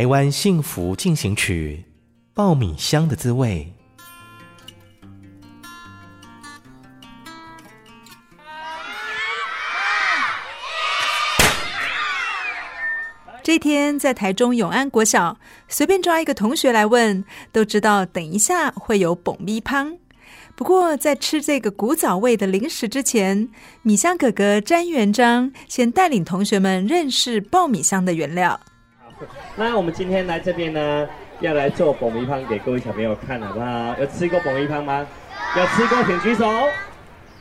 台湾幸福进行曲，爆米香的滋味。这天在台中永安国小，随便抓一个同学来问，都知道等一下会有爆米香。不过在吃这个古早味的零食之前，米香哥哥詹元璋先带领同学们认识爆米香的原料。那我们今天来这边呢，要来做爆米汤给各位小朋友看，好不好？有吃过爆米汤吗？有吃过请举手。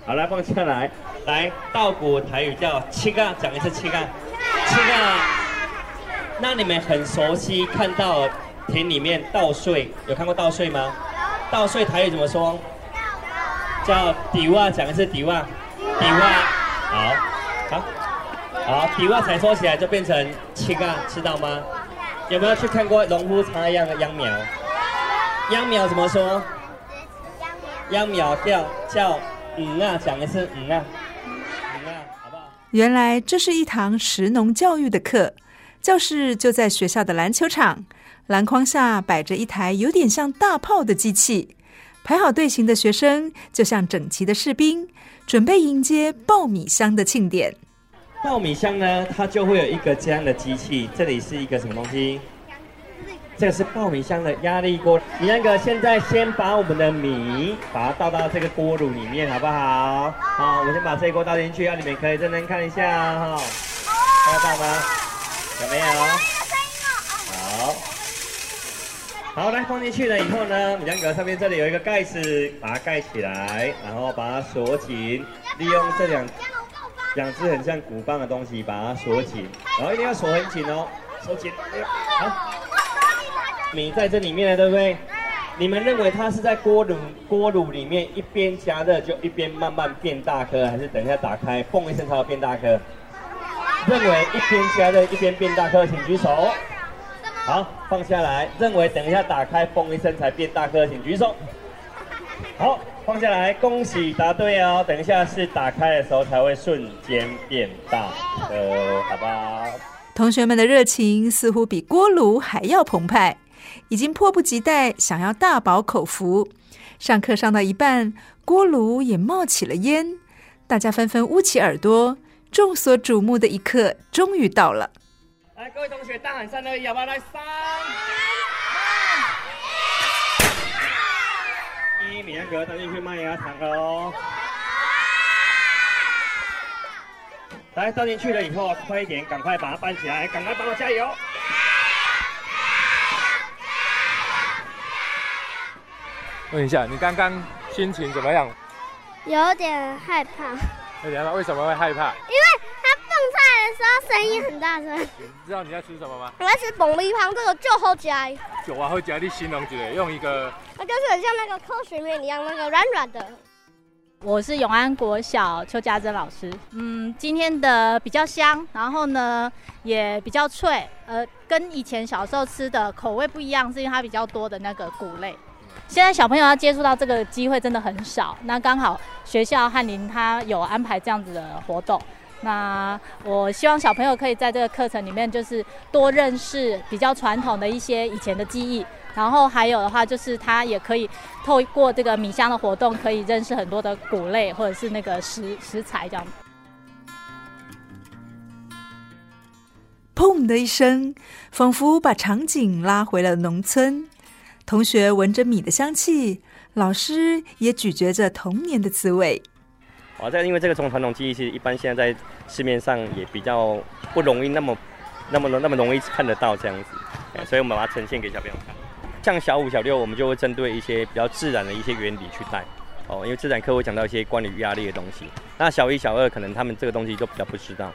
好，来放下来。来，稻谷台语叫七个，讲一次七个，七个。那你们很熟悉，看到田里面稻穗，有看过稻穗吗？稻穗台语怎么说？叫底袜，讲一次底袜，底袜。好，好。好，底袜才收起来就变成七个，知道吗？有没有去看过农夫插秧的秧苗？秧苗怎么说？秧苗叫叫嗯啊，讲的是嗯啊，嗯啊，好不好？原来这是一堂食农教育的课，教室就在学校的篮球场，篮筐下摆着一台有点像大炮的机器，排好队形的学生就像整齐的士兵，准备迎接爆米香的庆典。爆米箱呢，它就会有一个这样的机器。这里是一个什么东西？这个是爆米箱的压力锅。你那个现在先把我们的米，把它倒到这个锅炉里面，好不好？好，我先把这一锅倒进去，让你们可以认真看一下哈。看得到吗？有没有？好。好，来放进去了以后呢，米香格上面这里有一个盖子，把它盖起来，然后把它锁紧，利用这两。两只很像鼓棒的东西，把它锁紧，然后一定要锁很紧哦，锁紧。好，米在这里面了，对不对？你们认为它是在锅炉锅炉里面一边加热就一边慢慢变大颗，还是等一下打开，嘣一声才会变大颗？认为一边加热一边变大颗，请举手。好，放下来。认为等一下打开，嘣一声才变大颗，请举手。好。放下来，恭喜答对哦！等一下是打开的时候才会瞬间变大，呃，好不好？同学们的热情似乎比锅炉还要澎湃，已经迫不及待想要大饱口福。上课上到一半，锅炉也冒起了烟，大家纷纷捂起耳朵。众所瞩目的一刻终于到了！来，各位同学，大喊三二一，要不要来三？米香格，带进去麦芽糖哦。来，倒进去了以后，快一点，赶快把它搬起来，赶快帮我加油。加油！加油问一下，你刚刚心情怎么样？有点害怕。有点害怕？为什么会害怕？因为时候声音很大声。你知道你在吃什么吗？我在吃蹦米香，这个就好吃。就啊，好吃，你形容一下，用一个。那就是很像那个科学面一样，那个软软的。我是永安国小邱家珍老师。嗯，今天的比较香，然后呢也比较脆，呃，跟以前小时候吃的口味不一样，是因为它比较多的那个谷类。现在小朋友要接触到这个机会真的很少，那刚好学校翰林他有安排这样子的活动。那我希望小朋友可以在这个课程里面，就是多认识比较传统的一些以前的记忆。然后还有的话，就是他也可以透过这个米香的活动，可以认识很多的谷类或者是那个食食材这样。砰的一声，仿佛把场景拉回了农村。同学闻着米的香气，老师也咀嚼着童年的滋味。哦，这因为这个从传统技艺，其实一般现在在市面上也比较不容易那么、那么、那么容易看得到这样子，所以我们把它呈现给小朋友看。像小五、小六，我们就会针对一些比较自然的一些原理去带。哦，因为自然课会讲到一些关于压力的东西。那小一、小二可能他们这个东西都比较不知道，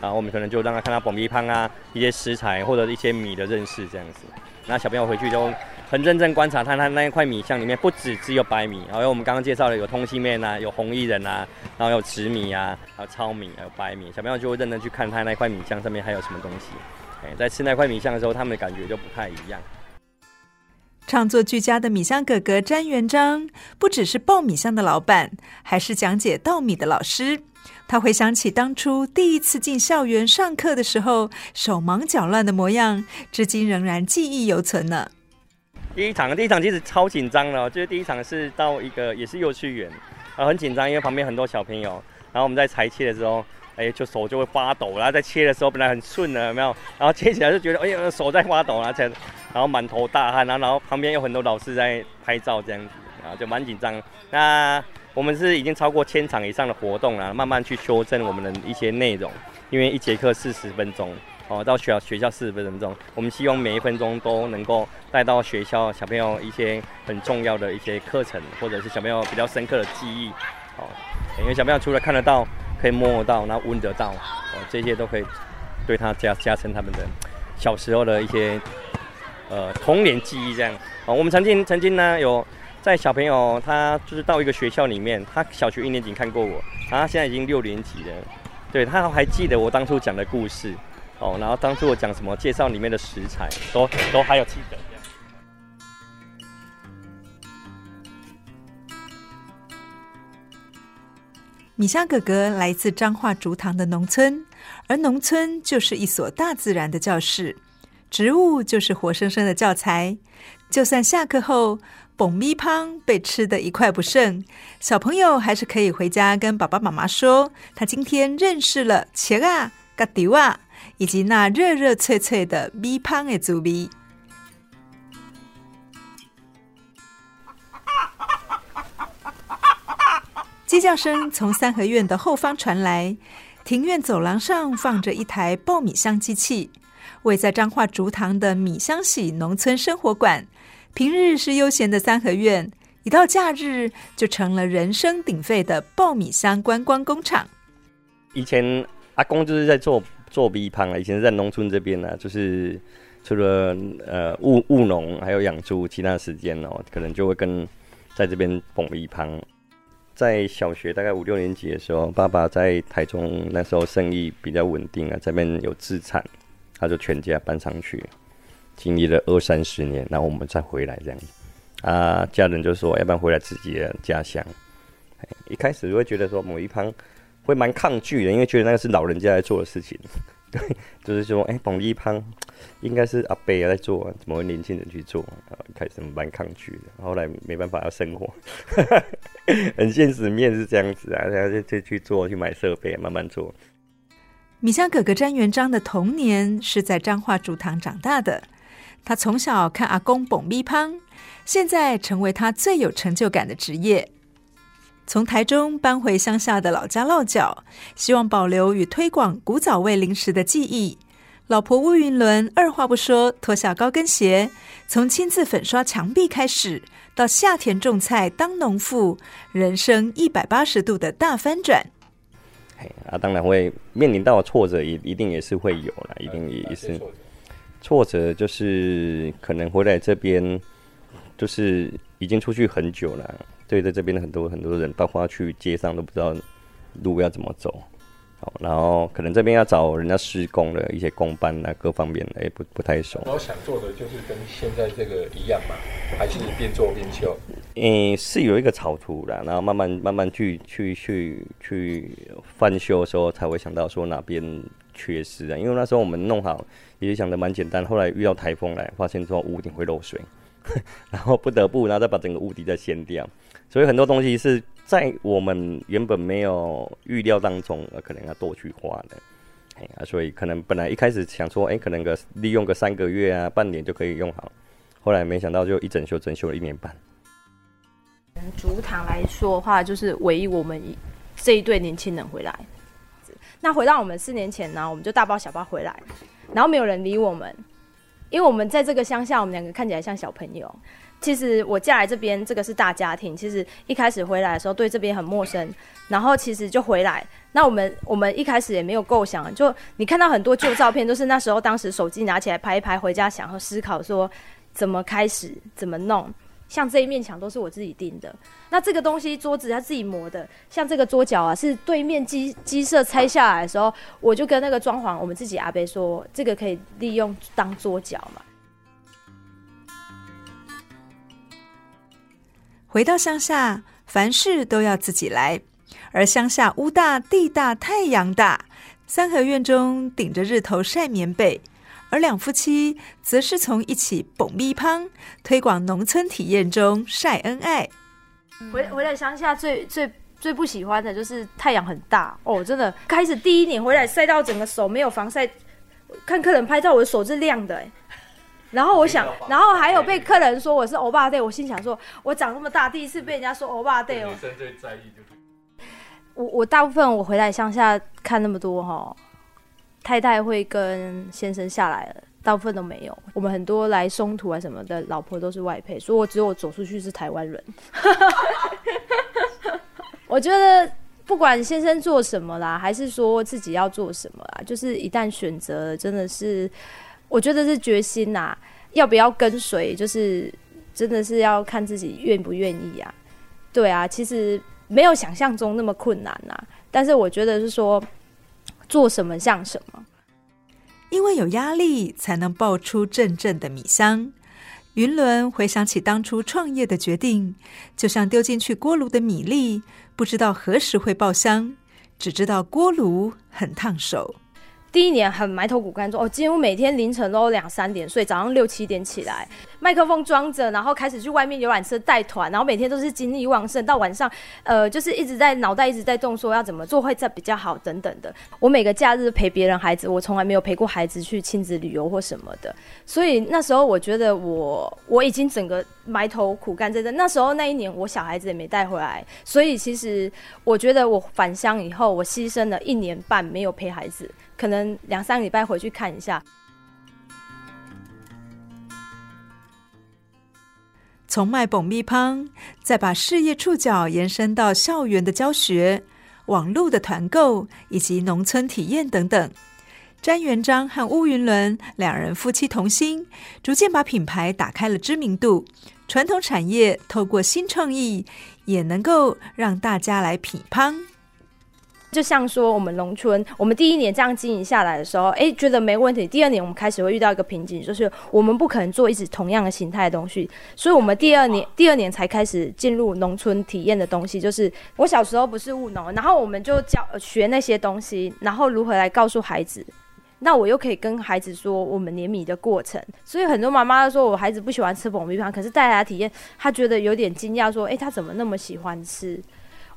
啊，我们可能就让他看到爆米香啊，一些食材或者一些米的认识这样子。那小朋友回去就很认真观察，看他那一块米香里面不只只有白米，然后我们刚刚介绍的有通心面啊，有红薏仁啊，然后有紫米啊，还有糙米，还有白米。小朋友就会认真去看他那块米香上面还有什么东西。哎，在吃那块米香的时候，他们的感觉就不太一样。创作俱佳的米香哥哥詹元璋，不只是爆米香的老板，还是讲解稻米的老师。他回想起当初第一次进校园上课的时候，手忙脚乱的模样，至今仍然记忆犹存呢。第一场，第一场其实超紧张的，就是第一场是到一个也是幼稚园，啊，很紧张，因为旁边很多小朋友，然后我们在裁切的时候。哎，就手就会发抖，然后在切的时候本来很顺的，有没有？然后切起来就觉得，哎呀，手在发抖，而且然后满头大汗，然后然后旁边有很多老师在拍照这样子，然后就蛮紧张。那我们是已经超过千场以上的活动了，慢慢去修正我们的一些内容，因为一节课四十分钟，哦，到学校学校四十分钟，我们希望每一分钟都能够带到学校小朋友一些很重要的一些课程，或者是小朋友比较深刻的记忆，哦，因为小朋友除了看得到。可以摸得到，然后闻得到，哦，这些都可以对他加加深他们的小时候的一些呃童年记忆。这样，哦，我们曾经曾经呢有在小朋友他就是到一个学校里面，他小学一年级看过我，他现在已经六年级了，对，他还记得我当初讲的故事，哦，然后当初我讲什么介绍里面的食材，都都还有记得。米香哥哥来自彰化竹塘的农村，而农村就是一所大自然的教室，植物就是活生生的教材。就算下课后爆米香被吃得一块不剩，小朋友还是可以回家跟爸爸妈妈说，他今天认识了茄啊、嘎丢啊，以及那热热脆脆的米香的滋味。鸡叫声从三合院的后方传来，庭院走廊上放着一台爆米香机器。位在彰化竹塘的米香喜农村生活馆，平日是悠闲的三合院，一到假日就成了人声鼎沸的爆米香观光工厂。以前阿公就是在做做米香啊，以前在农村这边呢、啊，就是除了呃务务农，还有养猪，其他时间哦，可能就会跟在这边爆米香。在小学大概五六年级的时候，爸爸在台中那时候生意比较稳定啊，这边有资产，他就全家搬上去，经历了二三十年，然后我们再回来这样。啊，家人就说要不然回来自己的家乡。一开始就会觉得说某一方会蛮抗拒的，因为觉得那个是老人家在做的事情。对，就是说，哎、欸，爆米香应该是阿伯在做，怎么会年轻人去做？啊，开始蛮抗拒的，后来没办法要生活，很现实面是这样子啊，然后就就去做，去买设备，慢慢做。米香哥哥詹元璋的童年是在彰化竹塘长大的，他从小看阿公捧米香，现在成为他最有成就感的职业。从台中搬回乡下的老家落脚，希望保留与推广古早味零食的记忆。老婆乌云伦二话不说，脱下高跟鞋，从亲自粉刷墙壁开始，到下田种菜当农妇，人生一百八十度的大翻转。啊，当然会面临到挫折，一一定也是会有啦，一定也是挫折，就是可能回来这边，就是已经出去很久了。对，在这边的很多很多人，包括去街上都不知道路要怎么走，好，然后可能这边要找人家施工的一些工班啊，各方面的也不不太熟。然后想做的就是跟现在这个一样嘛，还是边做边修？嗯，是有一个草图的，然后慢慢慢慢去去去去翻修的时候，才会想到说哪边缺失啊。因为那时候我们弄好也想的蛮简单，后来遇到台风来，发现说屋顶会漏水，然后不得不然后再把整个屋顶再掀掉。所以很多东西是在我们原本没有预料当中，呃，可能要多去花的。哎啊，所以可能本来一开始想说，哎、可能个利用个三个月啊，半年就可以用好，后来没想到就一整修整修了一年半。竹堂来说的话，就是唯一我们这一对年轻人回来。那回到我们四年前呢，我们就大包小包回来，然后没有人理我们，因为我们在这个乡下，我们两个看起来像小朋友。其实我嫁来这边，这个是大家庭。其实一开始回来的时候，对这边很陌生，然后其实就回来。那我们我们一开始也没有构想，就你看到很多旧照片，都是那时候当时手机拿起来拍一拍，回家想和思考说怎么开始，怎么弄。像这一面墙都是我自己钉的，那这个东西桌子他自己磨的，像这个桌角啊，是对面鸡鸡舍拆下来的时候，我就跟那个装潢我们自己阿伯说，这个可以利用当桌角嘛。回到乡下，凡事都要自己来。而乡下屋大地大太阳大，三合院中顶着日头晒棉被，而两夫妻则是从一起蹦咪乓推广农村体验中晒恩爱。回回来乡下最最最不喜欢的就是太阳很大哦，真的。开始第一年回来晒到整个手没有防晒，看客人拍照我的手是亮的。然后我想，然后还有被客人说我是欧巴 day，我心想说，我长那么大第一次被人家说欧巴 day 哦。女生最在意就是，我我大部分我回来乡下看那么多哈、哦，太太会跟先生下来了，大部分都没有。我们很多来松土啊什么的，老婆都是外配，所以我只有我走出去是台湾人。我觉得不管先生做什么啦，还是说自己要做什么啦，就是一旦选择，真的是。我觉得是决心呐、要不要跟随，就是真的是要看自己愿不愿意啊。对啊，其实没有想象中那么困难呐、啊。但是我觉得是说，做什么像什么，因为有压力才能爆出阵阵的米香。云伦回想起当初创业的决定，就像丢进去锅炉的米粒，不知道何时会爆香，只知道锅炉很烫手。第一年很埋头苦干，做哦，几乎每天凌晨都两三点睡，早上六七点起来，麦克风装着，然后开始去外面游览车带团，然后每天都是精力旺盛，到晚上，呃，就是一直在脑袋一直在动，说要怎么做会再比较好等等的。我每个假日陪别人孩子，我从来没有陪过孩子去亲子旅游或什么的，所以那时候我觉得我我已经整个埋头苦干在这。那时候那一年我小孩子也没带回来，所以其实我觉得我返乡以后，我牺牲了一年半没有陪孩子。可能两三个礼拜回去看一下。从卖爆米香，再把事业触角延伸到校园的教学、网络的团购以及农村体验等等。詹元璋和乌云伦两人夫妻同心，逐渐把品牌打开了知名度。传统产业透过新创意，也能够让大家来品汤。就像说，我们农村，我们第一年这样经营下来的时候，哎，觉得没问题。第二年我们开始会遇到一个瓶颈，就是我们不可能做一直同样的形态的东西，所以我们第二年第二年才开始进入农村体验的东西。就是我小时候不是务农，然后我们就教学那些东西，然后如何来告诉孩子，那我又可以跟孩子说我们碾米的过程。所以很多妈妈都说我孩子不喜欢吃爆米花，可是带来体验，他觉得有点惊讶，说，哎，他怎么那么喜欢吃？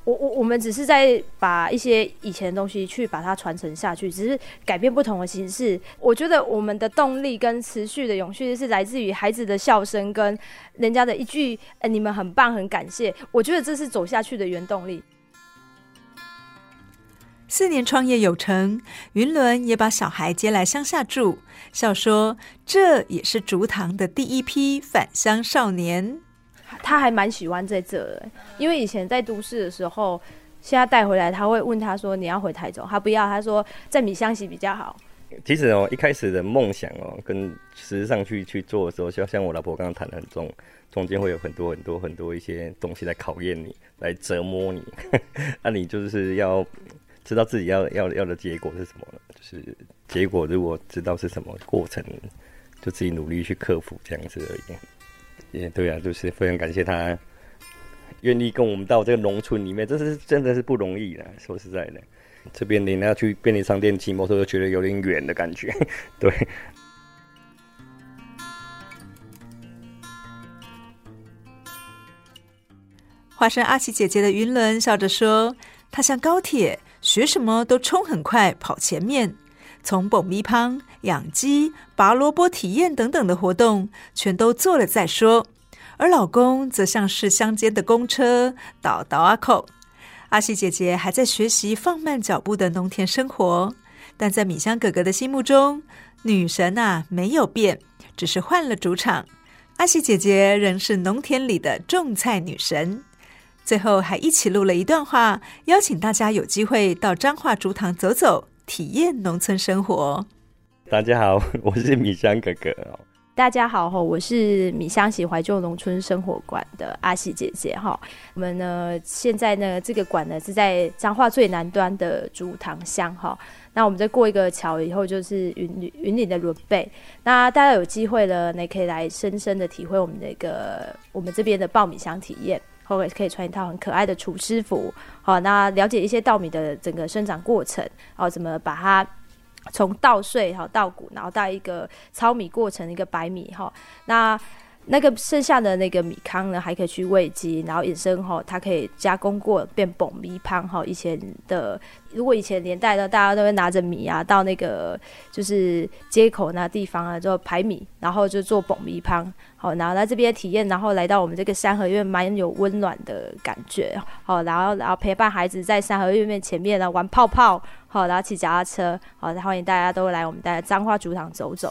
我我我们只是在把一些以前的东西去把它传承下去，只是改变不同的形式。我觉得我们的动力跟持续的永续是来自于孩子的笑声跟人家的一句“，你们很棒，很感谢”。我觉得这是走下去的原动力。四年创业有成，云伦也把小孩接来乡下住，笑说这也是竹堂的第一批返乡少年。他还蛮喜欢在这的，因为以前在都市的时候，现在带回来，他会问他说：“你要回台中？”他不要，他说在米香溪比较好。其实哦，一开始的梦想哦，跟实际上去去做的时候，就像我老婆刚刚谈的很重，中间会有很多很多很多一些东西来考验你，来折磨你。那、啊、你就是要知道自己要要要的结果是什么，就是结果如果知道是什么过程，就自己努力去克服这样子而已。也、对啊，就是非常感谢他愿意跟我们到这个农村里面，这是真的是不容易的。说实在的，这边你要去便利商店骑摩托车，觉得有点远的感觉。对。化身阿喜姐姐的云伦笑着说：“她像高铁，学什么都冲很快，跑前面。从蹦米香、养鸡、拔萝卜体验等等的活动，全都做了再说。而老公则像是乡间的公车，倒倒阿口。阿喜姐姐还在学习放慢脚步的农田生活，但在米香哥哥的心目中，女神啊没有变，只是换了主场。阿喜姐姐仍是农田里的种菜女神。最后还一起录了一段话，邀请大家有机会到彰化竹塘走走，体验农村生活。大家好，我是米香哥哥哦。大家好，我是米香喜怀旧农村生活馆的阿喜姐姐哈。我们呢，现在呢，这个馆呢是在彰化最南端的竹塘乡哈。那我们再过一个桥以后，就是云云岭的仑背。那大家有机会呢，你可以来深深的体会我们那个我们这边的爆米香体验。或者可以穿一套很可爱的厨师服，好，那了解一些稻米的整个生长过程，好，怎么把它从稻穗哈稻谷，然后到一个糙米过程一个白米哈，那。那个剩下的那个米糠呢，还可以去喂鸡，然后衍生后它可以加工过变爆米糠哈。以前的如果以前年代呢，大家都会拿着米啊，到那个就是街口那地方啊，就排米，然后就做爆米糠。好，然后来这边体验，然后来到我们这个三合院，蛮有温暖的感觉。好，然后然后陪伴孩子在三合院面前面呢玩泡泡，好，然后骑脚踏车，好，欢迎大家都来我们的彰化竹塘走走。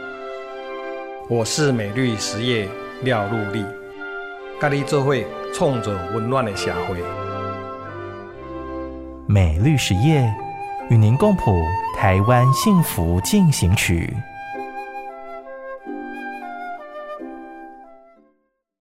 我是美绿实业廖路立，咖喱做会冲着温暖的社会。美绿实业与您共谱台湾幸福进行曲。